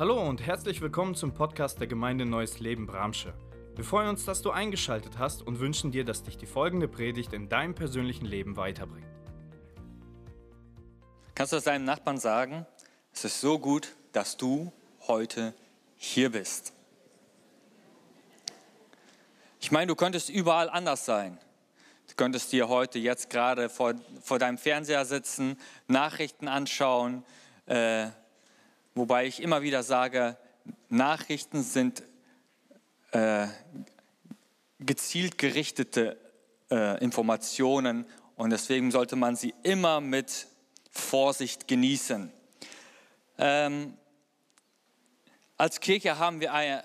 Hallo und herzlich willkommen zum Podcast der Gemeinde Neues Leben Bramsche. Wir freuen uns, dass du eingeschaltet hast und wünschen dir, dass dich die folgende Predigt in deinem persönlichen Leben weiterbringt. Kannst du deinem Nachbarn sagen, es ist so gut, dass du heute hier bist? Ich meine, du könntest überall anders sein. Du könntest dir heute jetzt gerade vor, vor deinem Fernseher sitzen, Nachrichten anschauen, äh, Wobei ich immer wieder sage, Nachrichten sind äh, gezielt gerichtete äh, Informationen und deswegen sollte man sie immer mit Vorsicht genießen. Ähm, als Kirche haben wir eine,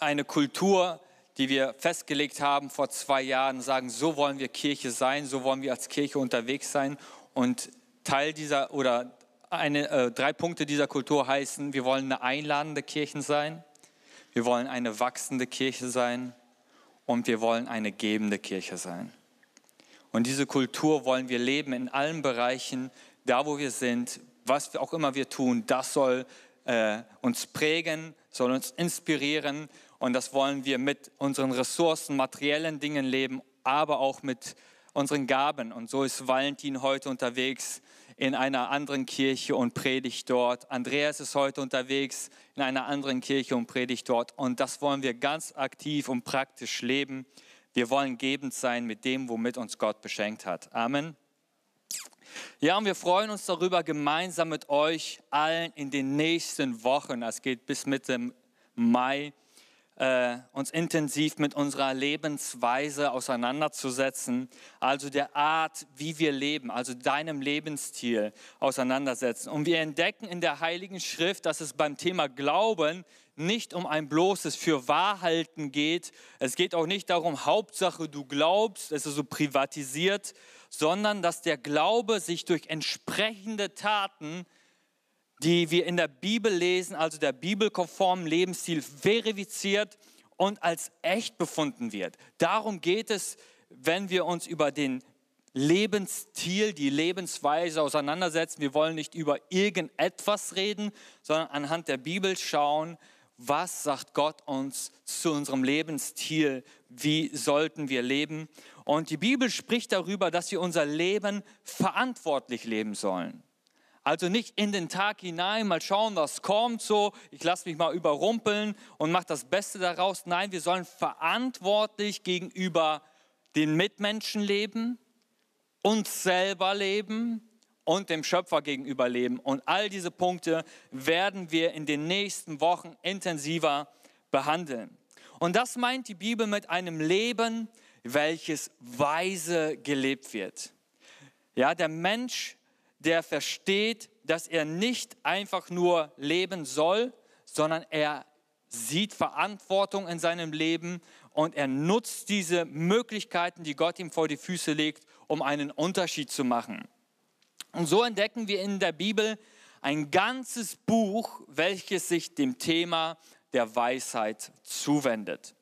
eine Kultur, die wir festgelegt haben vor zwei Jahren, sagen, so wollen wir Kirche sein, so wollen wir als Kirche unterwegs sein. Und Teil dieser oder eine, äh, drei Punkte dieser Kultur heißen, wir wollen eine einladende Kirche sein, wir wollen eine wachsende Kirche sein und wir wollen eine gebende Kirche sein. Und diese Kultur wollen wir leben in allen Bereichen, da wo wir sind, was auch immer wir tun, das soll äh, uns prägen, soll uns inspirieren und das wollen wir mit unseren Ressourcen, materiellen Dingen leben, aber auch mit unseren Gaben. Und so ist Valentin heute unterwegs in einer anderen Kirche und predigt dort. Andreas ist heute unterwegs in einer anderen Kirche und predigt dort. Und das wollen wir ganz aktiv und praktisch leben. Wir wollen gebend sein mit dem, womit uns Gott beschenkt hat. Amen. Ja, und wir freuen uns darüber, gemeinsam mit euch allen in den nächsten Wochen, es geht bis Mitte Mai, äh, uns intensiv mit unserer Lebensweise auseinanderzusetzen, also der Art, wie wir leben, also deinem Lebensstil auseinandersetzen. Und wir entdecken in der Heiligen Schrift, dass es beim Thema Glauben nicht um ein bloßes Fürwahrhalten geht. Es geht auch nicht darum, Hauptsache du glaubst, es ist so privatisiert, sondern dass der Glaube sich durch entsprechende Taten die wir in der Bibel lesen, also der bibelkonformen Lebensstil verifiziert und als echt befunden wird. Darum geht es, wenn wir uns über den Lebensstil, die Lebensweise auseinandersetzen. Wir wollen nicht über irgendetwas reden, sondern anhand der Bibel schauen, was sagt Gott uns zu unserem Lebensstil, wie sollten wir leben. Und die Bibel spricht darüber, dass wir unser Leben verantwortlich leben sollen. Also nicht in den Tag hinein, mal schauen, was kommt so, ich lasse mich mal überrumpeln und mache das Beste daraus. Nein, wir sollen verantwortlich gegenüber den Mitmenschen leben, uns selber leben und dem Schöpfer gegenüber leben. Und all diese Punkte werden wir in den nächsten Wochen intensiver behandeln. Und das meint die Bibel mit einem Leben, welches weise gelebt wird. Ja, der Mensch der versteht, dass er nicht einfach nur leben soll, sondern er sieht Verantwortung in seinem Leben und er nutzt diese Möglichkeiten, die Gott ihm vor die Füße legt, um einen Unterschied zu machen. Und so entdecken wir in der Bibel ein ganzes Buch, welches sich dem Thema der Weisheit zuwendet.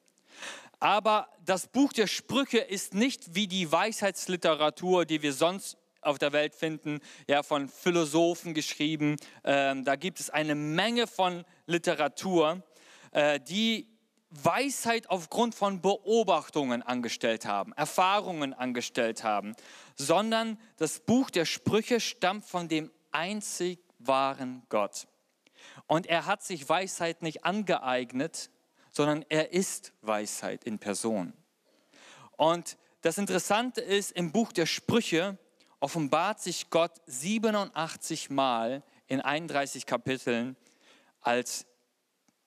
Aber das Buch der Sprüche ist nicht wie die Weisheitsliteratur, die wir sonst auf der Welt finden, ja, von Philosophen geschrieben. Ähm, da gibt es eine Menge von Literatur, äh, die Weisheit aufgrund von Beobachtungen angestellt haben, Erfahrungen angestellt haben, sondern das Buch der Sprüche stammt von dem einzig wahren Gott. Und er hat sich Weisheit nicht angeeignet, sondern er ist Weisheit in Person. Und das Interessante ist, im Buch der Sprüche offenbart sich Gott 87 Mal in 31 Kapiteln als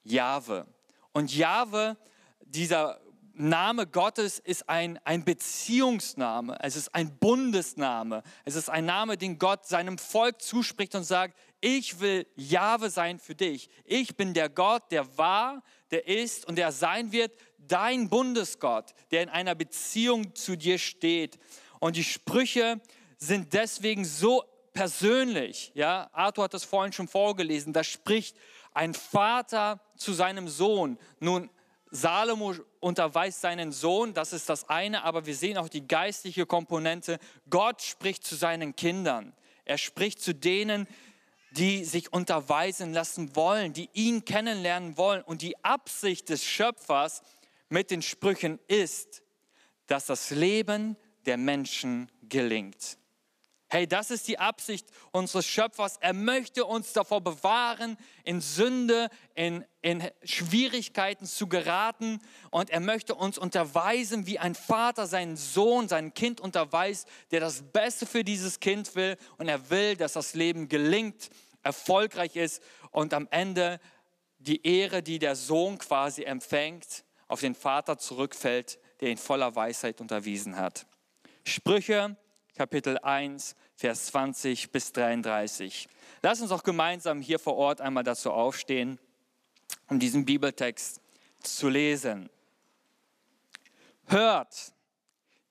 Jahwe. Und Jahwe, dieser Name Gottes ist ein, ein Beziehungsname, es ist ein Bundesname, es ist ein Name, den Gott seinem Volk zuspricht und sagt, ich will Jahwe sein für dich. Ich bin der Gott, der war, der ist und der sein wird, dein Bundesgott, der in einer Beziehung zu dir steht. Und die Sprüche sind deswegen so persönlich. Ja, Arthur hat das vorhin schon vorgelesen. Da spricht ein Vater zu seinem Sohn. Nun, Salomo unterweist seinen Sohn, das ist das eine, aber wir sehen auch die geistliche Komponente. Gott spricht zu seinen Kindern. Er spricht zu denen, die sich unterweisen lassen wollen, die ihn kennenlernen wollen. Und die Absicht des Schöpfers mit den Sprüchen ist, dass das Leben der Menschen gelingt. Hey, das ist die Absicht unseres Schöpfers. Er möchte uns davor bewahren, in Sünde, in, in Schwierigkeiten zu geraten. Und er möchte uns unterweisen, wie ein Vater seinen Sohn, sein Kind unterweist, der das Beste für dieses Kind will. Und er will, dass das Leben gelingt, erfolgreich ist und am Ende die Ehre, die der Sohn quasi empfängt, auf den Vater zurückfällt, der ihn voller Weisheit unterwiesen hat. Sprüche Kapitel 1, Vers 20 bis 33. Lass uns auch gemeinsam hier vor Ort einmal dazu aufstehen, um diesen Bibeltext zu lesen. Hört,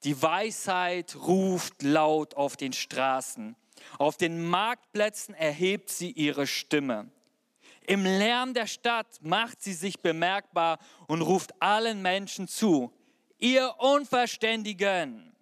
die Weisheit ruft laut auf den Straßen. Auf den Marktplätzen erhebt sie ihre Stimme. Im Lärm der Stadt macht sie sich bemerkbar und ruft allen Menschen zu. Ihr Unverständigen,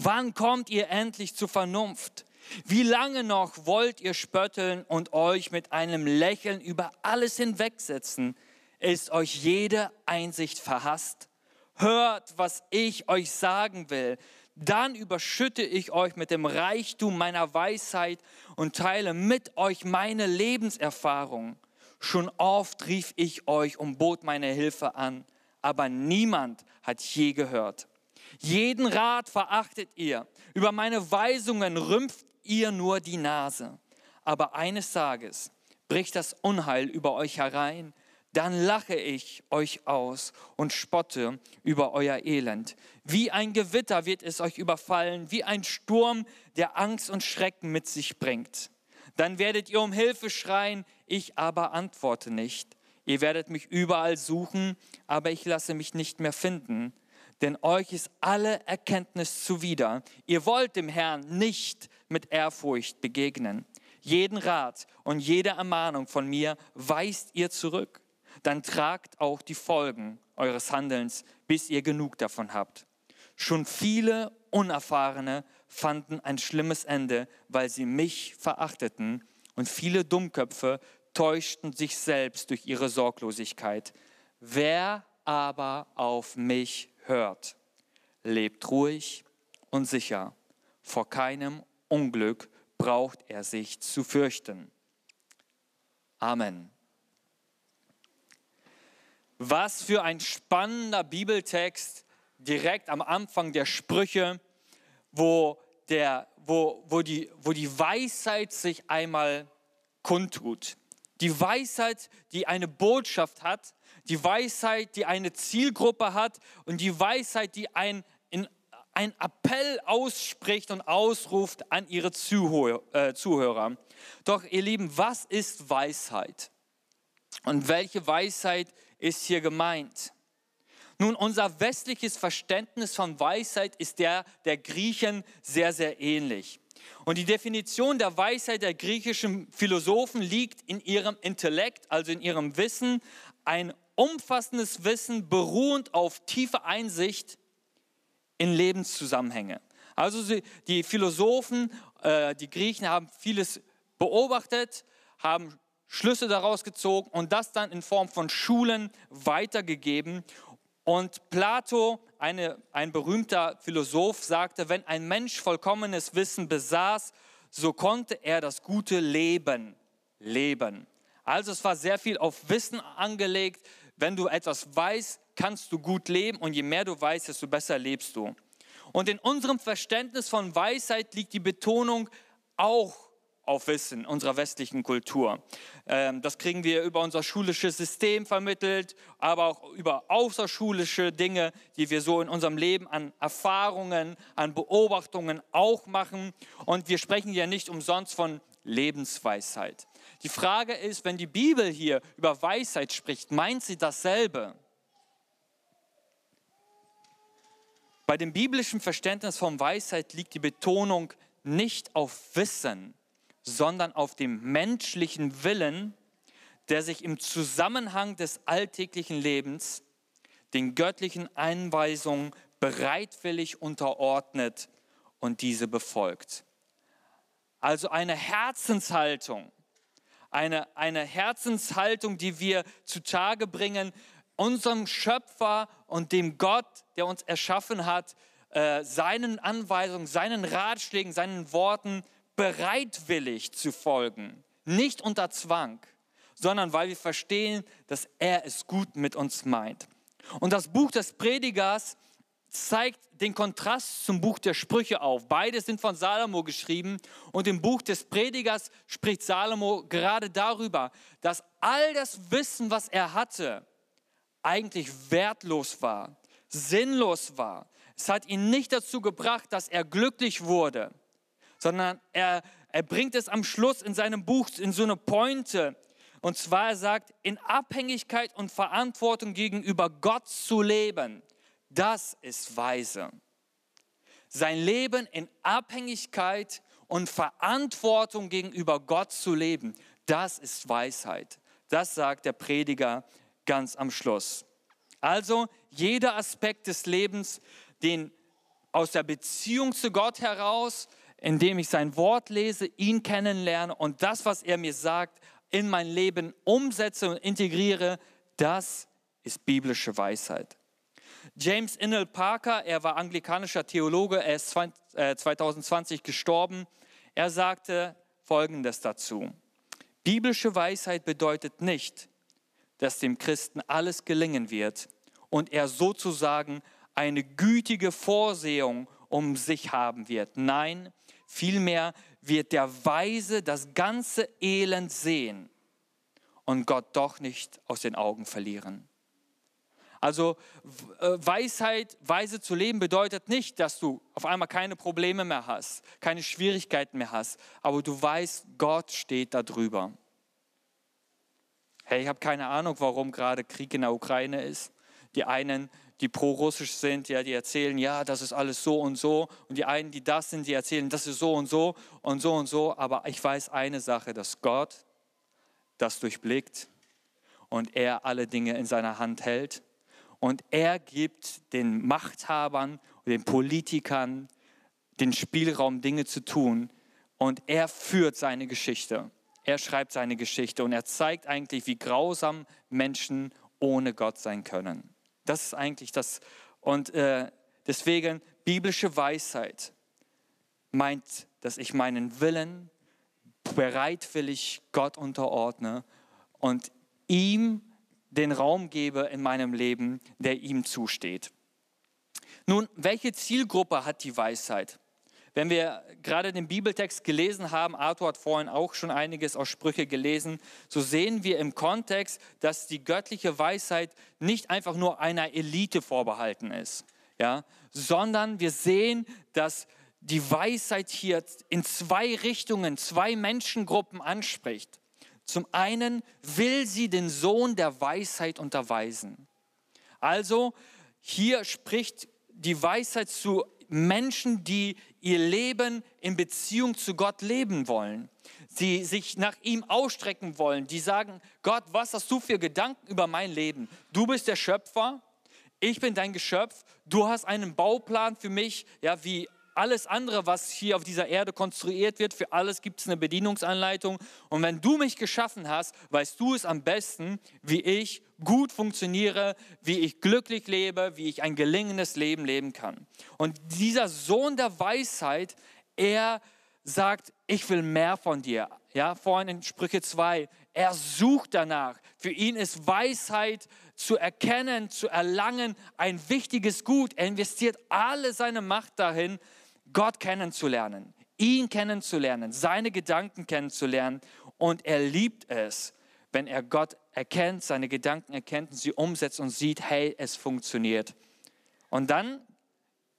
Wann kommt ihr endlich zur Vernunft? Wie lange noch wollt ihr spötteln und euch mit einem Lächeln über alles hinwegsetzen? Ist euch jede Einsicht verhasst? Hört, was ich euch sagen will. Dann überschütte ich euch mit dem Reichtum meiner Weisheit und teile mit euch meine Lebenserfahrung. Schon oft rief ich euch und bot meine Hilfe an, aber niemand hat je gehört. Jeden Rat verachtet ihr. Über meine Weisungen rümpft ihr nur die Nase. Aber eines Tages bricht das Unheil über euch herein. Dann lache ich euch aus und spotte über euer Elend. Wie ein Gewitter wird es euch überfallen, wie ein Sturm, der Angst und Schrecken mit sich bringt. Dann werdet ihr um Hilfe schreien, ich aber antworte nicht. Ihr werdet mich überall suchen, aber ich lasse mich nicht mehr finden denn euch ist alle Erkenntnis zuwider. Ihr wollt dem Herrn nicht mit Ehrfurcht begegnen. Jeden Rat und jede Ermahnung von mir weist ihr zurück. Dann tragt auch die Folgen eures Handelns, bis ihr genug davon habt. Schon viele Unerfahrene fanden ein schlimmes Ende, weil sie mich verachteten. Und viele Dummköpfe täuschten sich selbst durch ihre Sorglosigkeit. Wer aber auf mich hört, lebt ruhig und sicher. Vor keinem Unglück braucht er sich zu fürchten. Amen. Was für ein spannender Bibeltext direkt am Anfang der Sprüche, wo, der, wo, wo, die, wo die Weisheit sich einmal kundtut. Die Weisheit, die eine Botschaft hat, die Weisheit, die eine Zielgruppe hat und die Weisheit, die ein, in, ein Appell ausspricht und ausruft an ihre äh, Zuhörer. Doch ihr Lieben, was ist Weisheit? Und welche Weisheit ist hier gemeint? Nun, unser westliches Verständnis von Weisheit ist der der Griechen sehr, sehr ähnlich. Und die Definition der Weisheit der griechischen Philosophen liegt in ihrem Intellekt, also in ihrem Wissen, ein umfassendes Wissen beruhend auf tiefe Einsicht in Lebenszusammenhänge. Also die Philosophen, äh, die Griechen haben vieles beobachtet, haben Schlüsse daraus gezogen und das dann in Form von Schulen weitergegeben. Und Plato, eine, ein berühmter Philosoph, sagte, wenn ein Mensch vollkommenes Wissen besaß, so konnte er das gute Leben leben. Also es war sehr viel auf Wissen angelegt, wenn du etwas weißt, kannst du gut leben und je mehr du weißt, desto besser lebst du. Und in unserem Verständnis von Weisheit liegt die Betonung auch auf Wissen unserer westlichen Kultur. Ähm, das kriegen wir über unser schulisches System vermittelt, aber auch über außerschulische Dinge, die wir so in unserem Leben an Erfahrungen, an Beobachtungen auch machen. Und wir sprechen ja nicht umsonst von Lebensweisheit. Die Frage ist, wenn die Bibel hier über Weisheit spricht, meint sie dasselbe? Bei dem biblischen Verständnis von Weisheit liegt die Betonung nicht auf Wissen, sondern auf dem menschlichen Willen, der sich im Zusammenhang des alltäglichen Lebens den göttlichen Einweisungen bereitwillig unterordnet und diese befolgt. Also eine Herzenshaltung, eine, eine Herzenshaltung, die wir zutage bringen, unserem Schöpfer und dem Gott, der uns erschaffen hat, äh, seinen Anweisungen, seinen Ratschlägen, seinen Worten bereitwillig zu folgen. Nicht unter Zwang, sondern weil wir verstehen, dass er es gut mit uns meint. Und das Buch des Predigers zeigt den Kontrast zum Buch der Sprüche auf. Beide sind von Salomo geschrieben und im Buch des Predigers spricht Salomo gerade darüber, dass all das Wissen, was er hatte, eigentlich wertlos war, sinnlos war. Es hat ihn nicht dazu gebracht, dass er glücklich wurde, sondern er, er bringt es am Schluss in seinem Buch in so eine Pointe. Und zwar er sagt, in Abhängigkeit und Verantwortung gegenüber Gott zu leben, das ist weise. Sein Leben in Abhängigkeit und Verantwortung gegenüber Gott zu leben, das ist Weisheit. Das sagt der Prediger ganz am Schluss. Also jeder Aspekt des Lebens, den aus der Beziehung zu Gott heraus, indem ich sein Wort lese, ihn kennenlerne und das, was er mir sagt, in mein Leben umsetze und integriere, das ist biblische Weisheit. James Innell Parker, er war anglikanischer Theologe, er ist 2020 äh, gestorben. Er sagte Folgendes dazu. Biblische Weisheit bedeutet nicht, dass dem Christen alles gelingen wird und er sozusagen eine gütige Vorsehung um sich haben wird. Nein, vielmehr wird der Weise das ganze Elend sehen und Gott doch nicht aus den Augen verlieren. Also äh, Weisheit, weise zu leben bedeutet nicht, dass du auf einmal keine Probleme mehr hast, keine Schwierigkeiten mehr hast, aber du weißt, Gott steht da drüber. Hey, ich habe keine Ahnung, warum gerade Krieg in der Ukraine ist. Die einen, die pro-russisch sind, ja, die erzählen, ja, das ist alles so und so. Und die einen, die das sind, die erzählen, das ist so und so und so und so. Aber ich weiß eine Sache, dass Gott das durchblickt und er alle Dinge in seiner Hand hält. Und er gibt den Machthabern, den Politikern den Spielraum, Dinge zu tun. Und er führt seine Geschichte. Er schreibt seine Geschichte und er zeigt eigentlich, wie grausam Menschen ohne Gott sein können. Das ist eigentlich das. Und äh, deswegen biblische Weisheit meint, dass ich meinen Willen bereitwillig Gott unterordne und ihm den Raum gebe in meinem Leben, der ihm zusteht. Nun, welche Zielgruppe hat die Weisheit? Wenn wir gerade den Bibeltext gelesen haben, Arthur hat vorhin auch schon einiges aus Sprüche gelesen, so sehen wir im Kontext, dass die göttliche Weisheit nicht einfach nur einer Elite vorbehalten ist, ja, sondern wir sehen, dass die Weisheit hier in zwei Richtungen, zwei Menschengruppen anspricht. Zum einen will sie den Sohn der Weisheit unterweisen. Also hier spricht die Weisheit zu Menschen, die ihr Leben in Beziehung zu Gott leben wollen, die sich nach ihm ausstrecken wollen, die sagen, Gott, was hast du für Gedanken über mein Leben? Du bist der Schöpfer, ich bin dein Geschöpf, du hast einen Bauplan für mich, ja, wie alles andere, was hier auf dieser Erde konstruiert wird, für alles gibt es eine Bedienungsanleitung. Und wenn du mich geschaffen hast, weißt du es am besten, wie ich gut funktioniere, wie ich glücklich lebe, wie ich ein gelingendes Leben leben kann. Und dieser Sohn der Weisheit, er sagt, ich will mehr von dir. Ja, vorhin in Sprüche 2, er sucht danach. Für ihn ist Weisheit zu erkennen, zu erlangen ein wichtiges Gut. Er investiert alle seine Macht dahin, Gott kennenzulernen, ihn kennenzulernen, seine Gedanken kennenzulernen. Und er liebt es, wenn er Gott erkennt, seine Gedanken erkennt und sie umsetzt und sieht, hey, es funktioniert. Und dann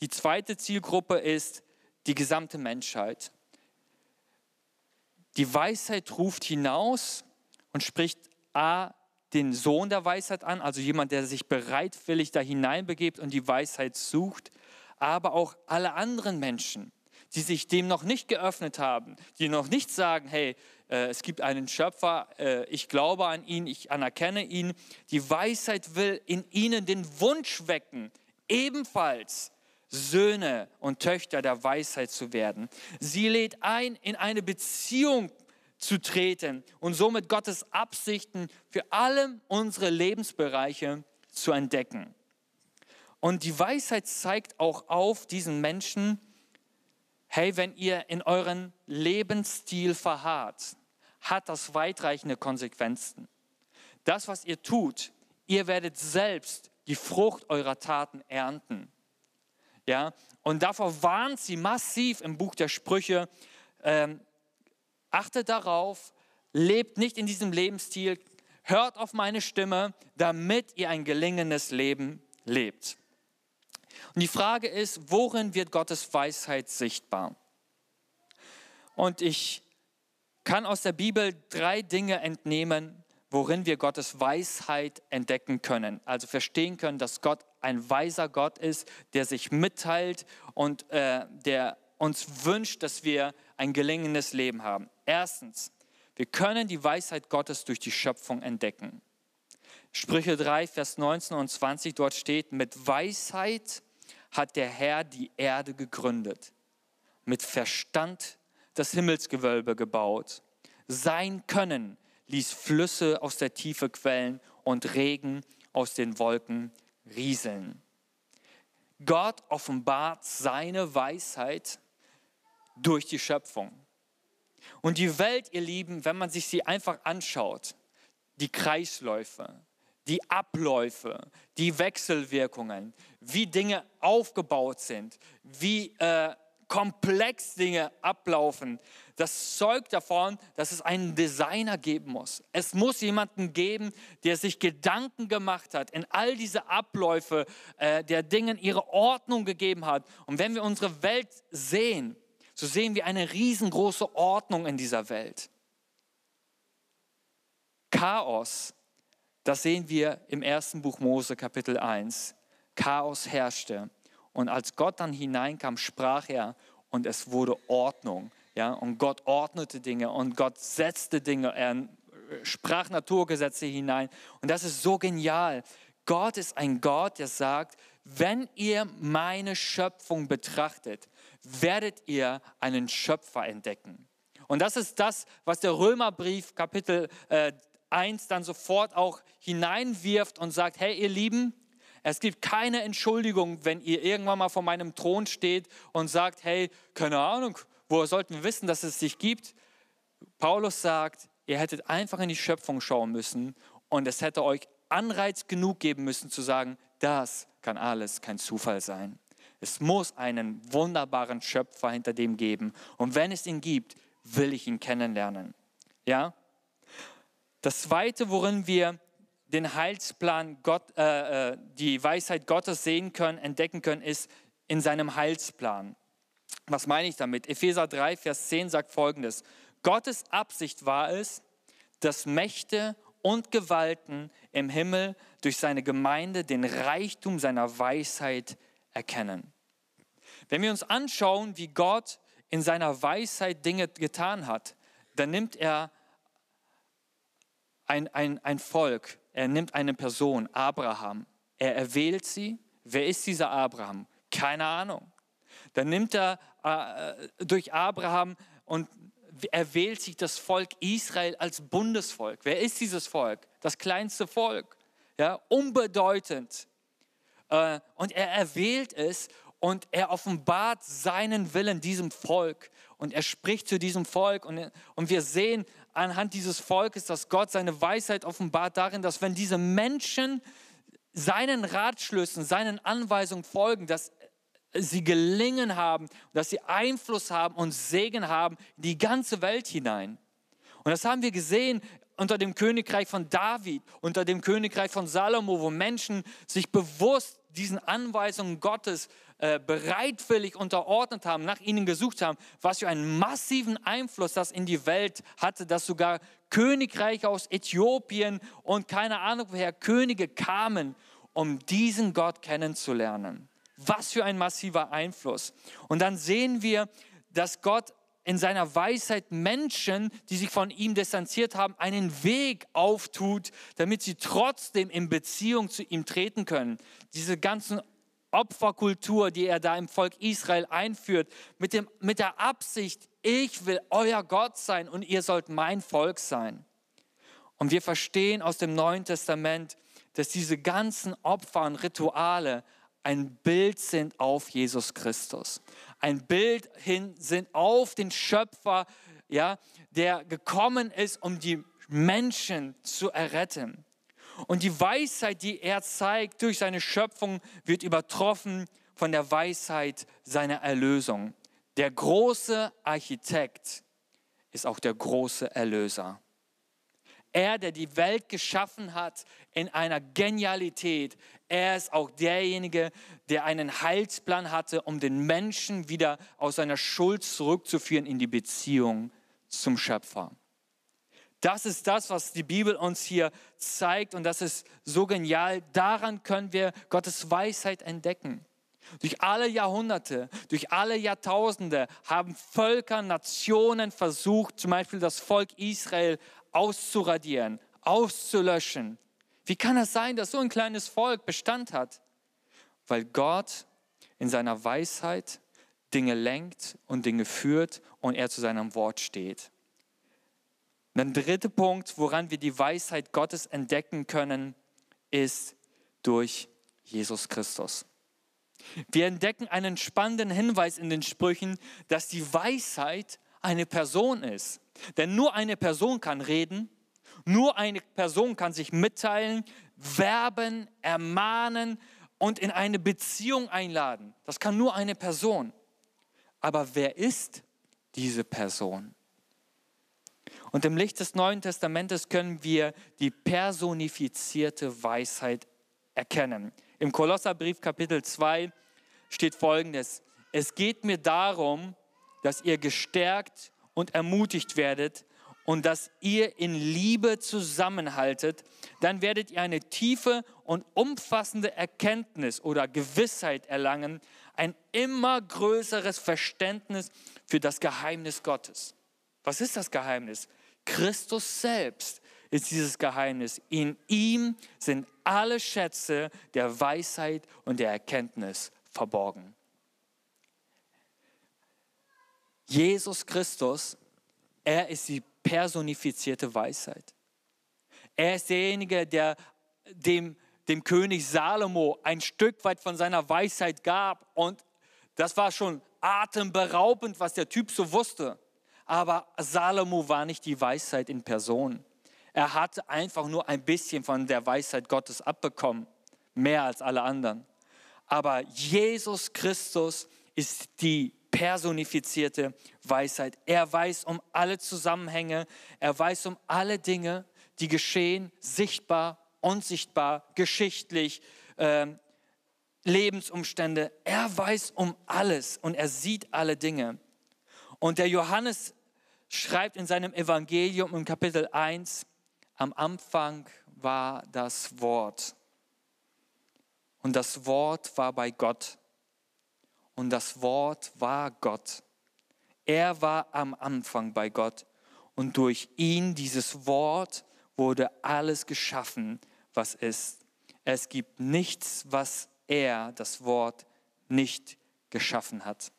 die zweite Zielgruppe ist die gesamte Menschheit. Die Weisheit ruft hinaus und spricht A, den Sohn der Weisheit an, also jemand, der sich bereitwillig da hineinbegibt und die Weisheit sucht aber auch alle anderen Menschen, die sich dem noch nicht geöffnet haben, die noch nicht sagen, hey, äh, es gibt einen Schöpfer, äh, ich glaube an ihn, ich anerkenne ihn. Die Weisheit will in ihnen den Wunsch wecken, ebenfalls Söhne und Töchter der Weisheit zu werden. Sie lädt ein in eine Beziehung zu treten und somit Gottes Absichten für alle unsere Lebensbereiche zu entdecken. Und die Weisheit zeigt auch auf diesen Menschen, hey, wenn ihr in euren Lebensstil verharrt, hat das weitreichende Konsequenzen. Das, was ihr tut, ihr werdet selbst die Frucht eurer Taten ernten. Ja, und davor warnt sie massiv im Buch der Sprüche. Ähm, achtet darauf, lebt nicht in diesem Lebensstil, hört auf meine Stimme, damit ihr ein gelingendes Leben lebt. Und die Frage ist, worin wird Gottes Weisheit sichtbar? Und ich kann aus der Bibel drei Dinge entnehmen, worin wir Gottes Weisheit entdecken können. Also verstehen können, dass Gott ein weiser Gott ist, der sich mitteilt und äh, der uns wünscht, dass wir ein gelingendes Leben haben. Erstens, wir können die Weisheit Gottes durch die Schöpfung entdecken. Sprüche 3, Vers 19 und 20, dort steht, mit Weisheit hat der Herr die Erde gegründet, mit Verstand das Himmelsgewölbe gebaut. Sein Können ließ Flüsse aus der Tiefe quellen und Regen aus den Wolken rieseln. Gott offenbart seine Weisheit durch die Schöpfung. Und die Welt, ihr Lieben, wenn man sich sie einfach anschaut, die Kreisläufe, die Abläufe, die Wechselwirkungen, wie Dinge aufgebaut sind, wie äh, komplex Dinge ablaufen, das zeugt davon, dass es einen Designer geben muss. Es muss jemanden geben, der sich Gedanken gemacht hat, in all diese Abläufe äh, der Dinge ihre Ordnung gegeben hat. Und wenn wir unsere Welt sehen, so sehen wir eine riesengroße Ordnung in dieser Welt. Chaos, das sehen wir im ersten Buch Mose Kapitel 1. Chaos herrschte. Und als Gott dann hineinkam, sprach er und es wurde Ordnung. Ja, und Gott ordnete Dinge und Gott setzte Dinge, er sprach Naturgesetze hinein. Und das ist so genial. Gott ist ein Gott, der sagt, wenn ihr meine Schöpfung betrachtet, werdet ihr einen Schöpfer entdecken. Und das ist das, was der Römerbrief Kapitel äh, 1 dann sofort auch hineinwirft und sagt, hey ihr Lieben, es gibt keine Entschuldigung, wenn ihr irgendwann mal vor meinem Thron steht und sagt, hey, keine Ahnung, woher sollten wir wissen, dass es dich gibt? Paulus sagt, ihr hättet einfach in die Schöpfung schauen müssen und es hätte euch Anreiz genug geben müssen zu sagen, das kann alles kein Zufall sein. Es muss einen wunderbaren Schöpfer hinter dem geben. Und wenn es ihn gibt, will ich ihn kennenlernen. Ja? Das zweite, worin wir den Heilsplan, Gott, äh, äh, die Weisheit Gottes sehen können, entdecken können, ist in seinem Heilsplan. Was meine ich damit? Epheser 3, Vers 10 sagt folgendes. Gottes Absicht war es, dass Mächte und Gewalten im Himmel durch seine Gemeinde den Reichtum seiner Weisheit erkennen. Wenn wir uns anschauen, wie Gott in seiner Weisheit Dinge getan hat, dann nimmt er ein, ein, ein Volk, er nimmt eine Person, Abraham, er erwählt sie. Wer ist dieser Abraham? Keine Ahnung. Dann nimmt er äh, durch Abraham und er wählt sich das Volk Israel als Bundesvolk. Wer ist dieses Volk? Das kleinste Volk, ja, unbedeutend. Äh, und er erwählt es und er offenbart seinen Willen diesem Volk und er spricht zu diesem Volk und, und wir sehen anhand dieses Volkes, dass Gott seine Weisheit offenbart darin, dass wenn diese Menschen seinen Ratschlüssen, seinen Anweisungen folgen, dass sie gelingen haben, dass sie Einfluss haben und Segen haben in die ganze Welt hinein. Und das haben wir gesehen unter dem Königreich von David, unter dem Königreich von Salomo, wo Menschen sich bewusst diesen Anweisungen Gottes äh, bereitwillig unterordnet haben, nach ihnen gesucht haben, was für einen massiven Einfluss das in die Welt hatte, dass sogar Königreiche aus Äthiopien und keine Ahnung woher Könige kamen, um diesen Gott kennenzulernen. Was für ein massiver Einfluss. Und dann sehen wir, dass Gott in seiner Weisheit Menschen, die sich von ihm distanziert haben, einen Weg auftut, damit sie trotzdem in Beziehung zu ihm treten können. Diese ganzen Opferkultur, die er da im Volk Israel einführt, mit, dem, mit der Absicht, ich will euer Gott sein und ihr sollt mein Volk sein. Und wir verstehen aus dem Neuen Testament, dass diese ganzen Opfer und Rituale ein Bild sind auf Jesus Christus. Ein Bild hin sind auf den Schöpfer, ja, der gekommen ist, um die Menschen zu erretten. Und die Weisheit, die er zeigt durch seine Schöpfung, wird übertroffen von der Weisheit seiner Erlösung. Der große Architekt ist auch der große Erlöser. Er, der die Welt geschaffen hat in einer Genialität, er ist auch derjenige, der einen Heilsplan hatte, um den Menschen wieder aus seiner Schuld zurückzuführen in die Beziehung zum Schöpfer. Das ist das, was die Bibel uns hier zeigt und das ist so genial. Daran können wir Gottes Weisheit entdecken. Durch alle Jahrhunderte, durch alle Jahrtausende haben Völker, Nationen versucht, zum Beispiel das Volk Israel auszuradieren, auszulöschen. Wie kann es sein, dass so ein kleines Volk Bestand hat? Weil Gott in seiner Weisheit Dinge lenkt und Dinge führt und er zu seinem Wort steht. Der dritte Punkt, woran wir die Weisheit Gottes entdecken können, ist durch Jesus Christus. Wir entdecken einen spannenden Hinweis in den Sprüchen, dass die Weisheit eine Person ist. Denn nur eine Person kann reden, nur eine Person kann sich mitteilen, werben, ermahnen und in eine Beziehung einladen. Das kann nur eine Person. Aber wer ist diese Person? Und im Licht des Neuen Testamentes können wir die personifizierte Weisheit erkennen. Im Kolosserbrief Kapitel 2 steht folgendes. Es geht mir darum, dass ihr gestärkt und ermutigt werdet und dass ihr in Liebe zusammenhaltet, dann werdet ihr eine tiefe und umfassende Erkenntnis oder Gewissheit erlangen, ein immer größeres Verständnis für das Geheimnis Gottes. Was ist das Geheimnis? Christus selbst ist dieses Geheimnis. In ihm sind alle Schätze der Weisheit und der Erkenntnis verborgen. Jesus Christus, er ist die personifizierte Weisheit. Er ist derjenige, der dem, dem König Salomo ein Stück weit von seiner Weisheit gab. Und das war schon atemberaubend, was der Typ so wusste. Aber Salomo war nicht die Weisheit in Person. Er hatte einfach nur ein bisschen von der Weisheit Gottes abbekommen, mehr als alle anderen. Aber Jesus Christus ist die personifizierte Weisheit. Er weiß um alle Zusammenhänge, er weiß um alle Dinge, die geschehen, sichtbar, unsichtbar, geschichtlich, äh, Lebensumstände. Er weiß um alles und er sieht alle Dinge. Und der Johannes schreibt in seinem Evangelium im Kapitel 1, am Anfang war das Wort. Und das Wort war bei Gott. Und das Wort war Gott. Er war am Anfang bei Gott. Und durch ihn, dieses Wort, wurde alles geschaffen, was ist. Es gibt nichts, was er, das Wort, nicht geschaffen hat.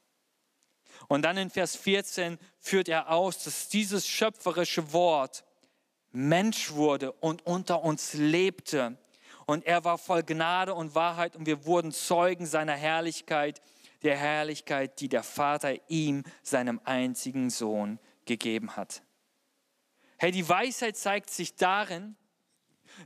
Und dann in Vers 14 führt er aus, dass dieses schöpferische Wort Mensch wurde und unter uns lebte. Und er war voll Gnade und Wahrheit und wir wurden Zeugen seiner Herrlichkeit, der Herrlichkeit, die der Vater ihm, seinem einzigen Sohn, gegeben hat. Hey, die Weisheit zeigt sich darin,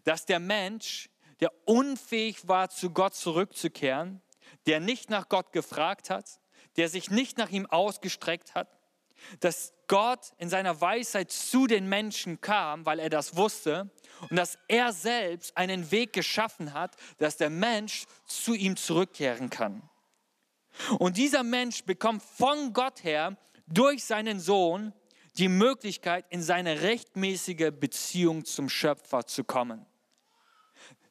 dass der Mensch, der unfähig war, zu Gott zurückzukehren, der nicht nach Gott gefragt hat, der sich nicht nach ihm ausgestreckt hat, dass Gott in seiner Weisheit zu den Menschen kam, weil er das wusste, und dass er selbst einen Weg geschaffen hat, dass der Mensch zu ihm zurückkehren kann. Und dieser Mensch bekommt von Gott her durch seinen Sohn die Möglichkeit, in seine rechtmäßige Beziehung zum Schöpfer zu kommen.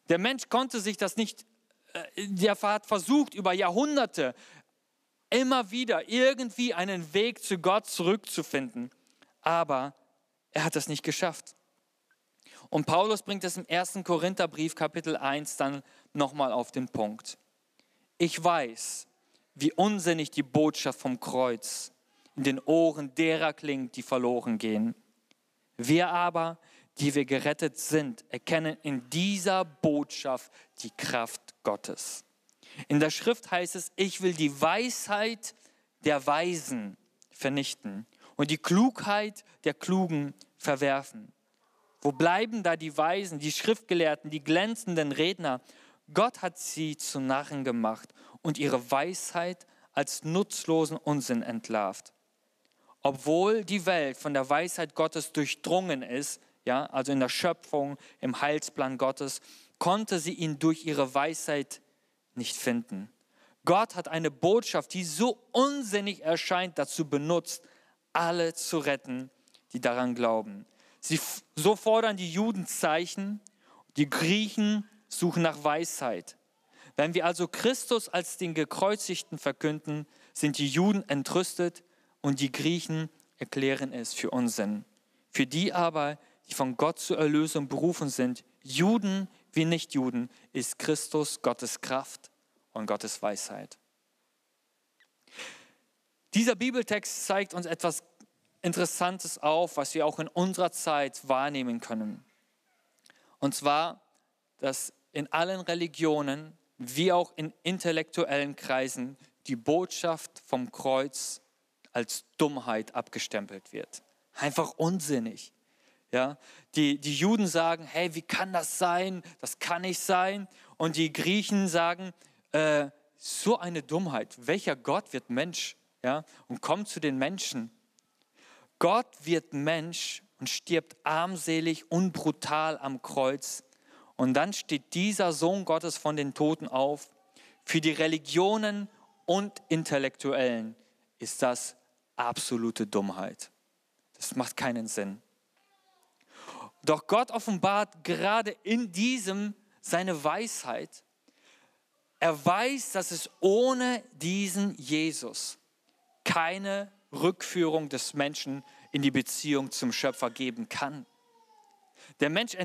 Der Mensch konnte sich das nicht, äh, der hat versucht, über Jahrhunderte immer wieder irgendwie einen Weg zu Gott zurückzufinden. Aber er hat es nicht geschafft. Und Paulus bringt es im 1. Korintherbrief Kapitel 1 dann nochmal auf den Punkt. Ich weiß, wie unsinnig die Botschaft vom Kreuz in den Ohren derer klingt, die verloren gehen. Wir aber, die wir gerettet sind, erkennen in dieser Botschaft die Kraft Gottes. In der Schrift heißt es, ich will die Weisheit der Weisen vernichten und die Klugheit der Klugen verwerfen. Wo bleiben da die Weisen, die Schriftgelehrten, die glänzenden Redner? Gott hat sie zu Narren gemacht und ihre Weisheit als nutzlosen Unsinn entlarvt. Obwohl die Welt von der Weisheit Gottes durchdrungen ist, ja, also in der Schöpfung, im Heilsplan Gottes, konnte sie ihn durch ihre Weisheit nicht finden. Gott hat eine Botschaft, die so unsinnig erscheint, dazu benutzt, alle zu retten, die daran glauben. Sie, so fordern die Juden Zeichen, die Griechen suchen nach Weisheit. Wenn wir also Christus als den Gekreuzigten verkünden, sind die Juden entrüstet und die Griechen erklären es für Unsinn. Für die aber, die von Gott zur Erlösung berufen sind, Juden wie Nichtjuden, ist Christus Gottes Kraft und Gottes Weisheit. Dieser Bibeltext zeigt uns etwas Interessantes auf, was wir auch in unserer Zeit wahrnehmen können. Und zwar, dass in allen Religionen wie auch in intellektuellen Kreisen die Botschaft vom Kreuz als Dummheit abgestempelt wird. Einfach unsinnig. Ja, die, die Juden sagen, hey, wie kann das sein? Das kann nicht sein. Und die Griechen sagen, äh, so eine Dummheit. Welcher Gott wird Mensch? Ja, und kommt zu den Menschen. Gott wird Mensch und stirbt armselig und brutal am Kreuz. Und dann steht dieser Sohn Gottes von den Toten auf. Für die Religionen und Intellektuellen ist das absolute Dummheit. Das macht keinen Sinn. Doch Gott offenbart gerade in diesem seine Weisheit. Er weiß, dass es ohne diesen Jesus keine Rückführung des Menschen in die Beziehung zum Schöpfer geben kann. Der Mensch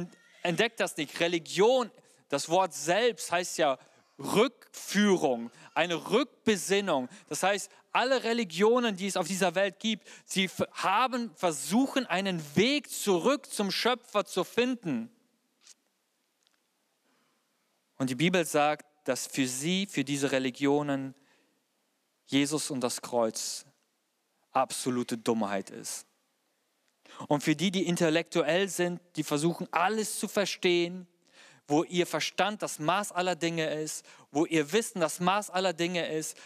entdeckt das nicht. Religion, das Wort selbst heißt ja Rückführung, eine Rückbesinnung. Das heißt, alle Religionen, die es auf dieser Welt gibt, sie haben versuchen, einen Weg zurück zum Schöpfer zu finden. Und die Bibel sagt, dass für sie, für diese Religionen, Jesus und das Kreuz absolute Dummheit ist. Und für die, die intellektuell sind, die versuchen alles zu verstehen, wo ihr Verstand das Maß aller Dinge ist, wo ihr Wissen das Maß aller Dinge ist,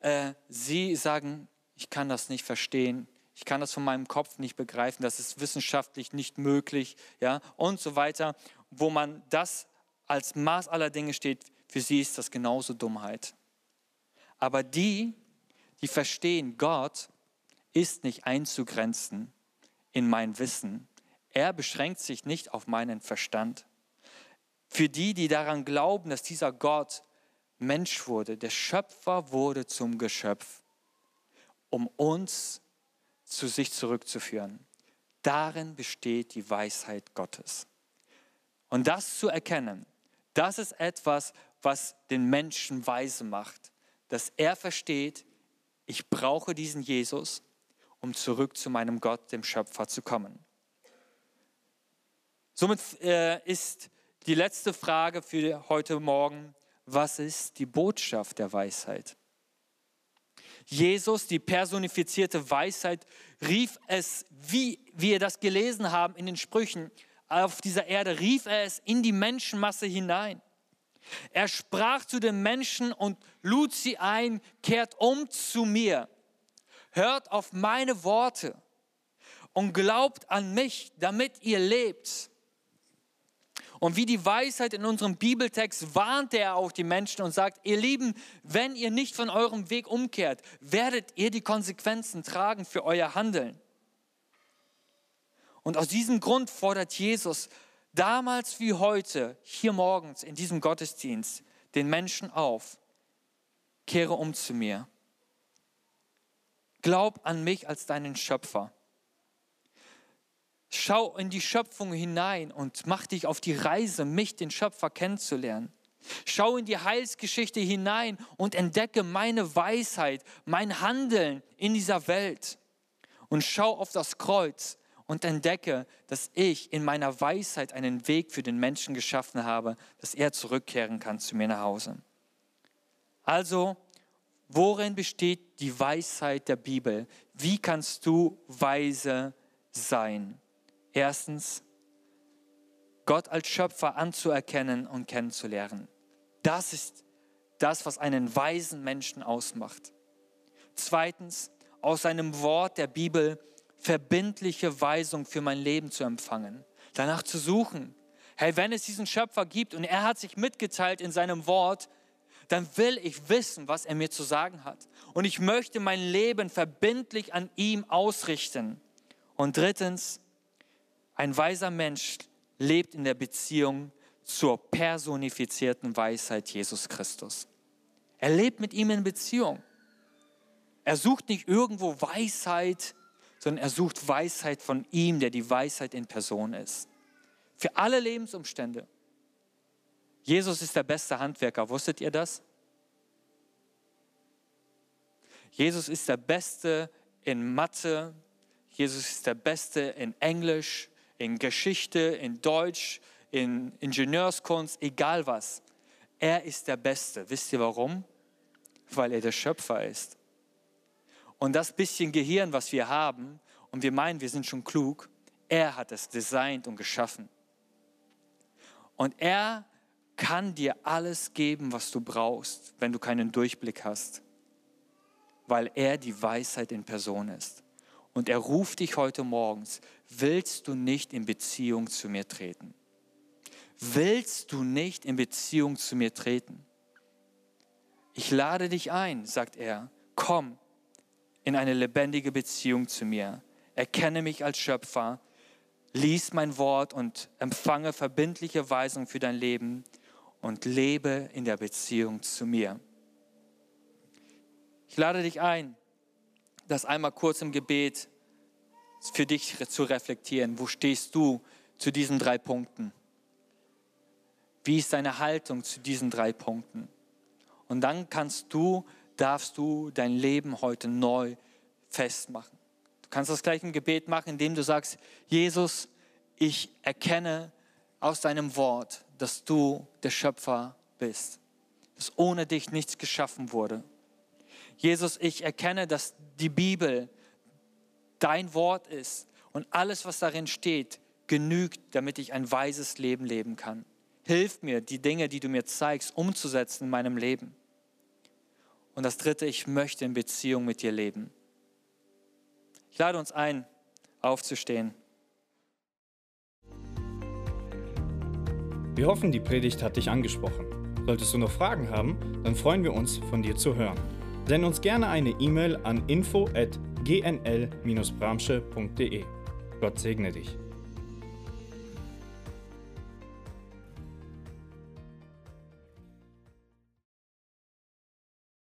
äh, sie sagen, ich kann das nicht verstehen, ich kann das von meinem Kopf nicht begreifen, das ist wissenschaftlich nicht möglich, ja, und so weiter, wo man das als Maß aller Dinge steht, für sie ist das genauso Dummheit. Aber die, die verstehen, Gott ist nicht einzugrenzen in mein Wissen. Er beschränkt sich nicht auf meinen Verstand. Für die, die daran glauben, dass dieser Gott Mensch wurde, der Schöpfer wurde zum Geschöpf, um uns zu sich zurückzuführen. Darin besteht die Weisheit Gottes. Und das zu erkennen, das ist etwas, was den Menschen weise macht, dass er versteht, ich brauche diesen Jesus, um zurück zu meinem Gott, dem Schöpfer, zu kommen. Somit äh, ist die letzte Frage für heute Morgen, was ist die Botschaft der Weisheit? Jesus, die personifizierte Weisheit, rief es, wie wir das gelesen haben in den Sprüchen, auf dieser Erde, rief er es in die Menschenmasse hinein. Er sprach zu den Menschen und lud sie ein, kehrt um zu mir, hört auf meine Worte und glaubt an mich, damit ihr lebt. Und wie die Weisheit in unserem Bibeltext warnt er auch die Menschen und sagt, ihr Lieben, wenn ihr nicht von eurem Weg umkehrt, werdet ihr die Konsequenzen tragen für euer Handeln. Und aus diesem Grund fordert Jesus damals wie heute, hier morgens in diesem Gottesdienst, den Menschen auf, kehre um zu mir. Glaub an mich als deinen Schöpfer. Schau in die Schöpfung hinein und mach dich auf die Reise, mich, den Schöpfer, kennenzulernen. Schau in die Heilsgeschichte hinein und entdecke meine Weisheit, mein Handeln in dieser Welt. Und schau auf das Kreuz und entdecke, dass ich in meiner Weisheit einen Weg für den Menschen geschaffen habe, dass er zurückkehren kann zu mir nach Hause. Also, worin besteht die Weisheit der Bibel? Wie kannst du weise sein? Erstens, Gott als Schöpfer anzuerkennen und kennenzulernen. Das ist das, was einen weisen Menschen ausmacht. Zweitens, aus seinem Wort der Bibel verbindliche Weisung für mein Leben zu empfangen, danach zu suchen. Hey, wenn es diesen Schöpfer gibt und er hat sich mitgeteilt in seinem Wort, dann will ich wissen, was er mir zu sagen hat. Und ich möchte mein Leben verbindlich an ihm ausrichten. Und drittens, ein weiser Mensch lebt in der Beziehung zur personifizierten Weisheit Jesus Christus. Er lebt mit ihm in Beziehung. Er sucht nicht irgendwo Weisheit, sondern er sucht Weisheit von ihm, der die Weisheit in Person ist. Für alle Lebensumstände. Jesus ist der beste Handwerker, wusstet ihr das? Jesus ist der Beste in Mathe, Jesus ist der Beste in Englisch, in Geschichte, in Deutsch, in Ingenieurskunst, egal was. Er ist der Beste. Wisst ihr warum? Weil er der Schöpfer ist. Und das bisschen Gehirn, was wir haben, und wir meinen, wir sind schon klug, er hat es designt und geschaffen. Und er kann dir alles geben, was du brauchst, wenn du keinen Durchblick hast, weil er die Weisheit in Person ist. Und er ruft dich heute morgens, willst du nicht in Beziehung zu mir treten? Willst du nicht in Beziehung zu mir treten? Ich lade dich ein, sagt er, komm in eine lebendige Beziehung zu mir. Erkenne mich als Schöpfer, lies mein Wort und empfange verbindliche Weisungen für dein Leben und lebe in der Beziehung zu mir. Ich lade dich ein, das einmal kurz im Gebet für dich zu reflektieren. Wo stehst du zu diesen drei Punkten? Wie ist deine Haltung zu diesen drei Punkten? Und dann kannst du, darfst du dein Leben heute neu festmachen. Du kannst das gleich im Gebet machen, indem du sagst, Jesus, ich erkenne aus deinem Wort, dass du der Schöpfer bist, dass ohne dich nichts geschaffen wurde. Jesus, ich erkenne, dass die Bibel dein Wort ist und alles, was darin steht, genügt, damit ich ein weises Leben leben kann. Hilf mir, die Dinge, die du mir zeigst, umzusetzen in meinem Leben. Und das Dritte, ich möchte in Beziehung mit dir leben. Ich lade uns ein, aufzustehen. Wir hoffen, die Predigt hat dich angesprochen. Solltest du noch Fragen haben, dann freuen wir uns, von dir zu hören. Send uns gerne eine E-Mail an info@gnl-bramsche.de. Gott segne dich.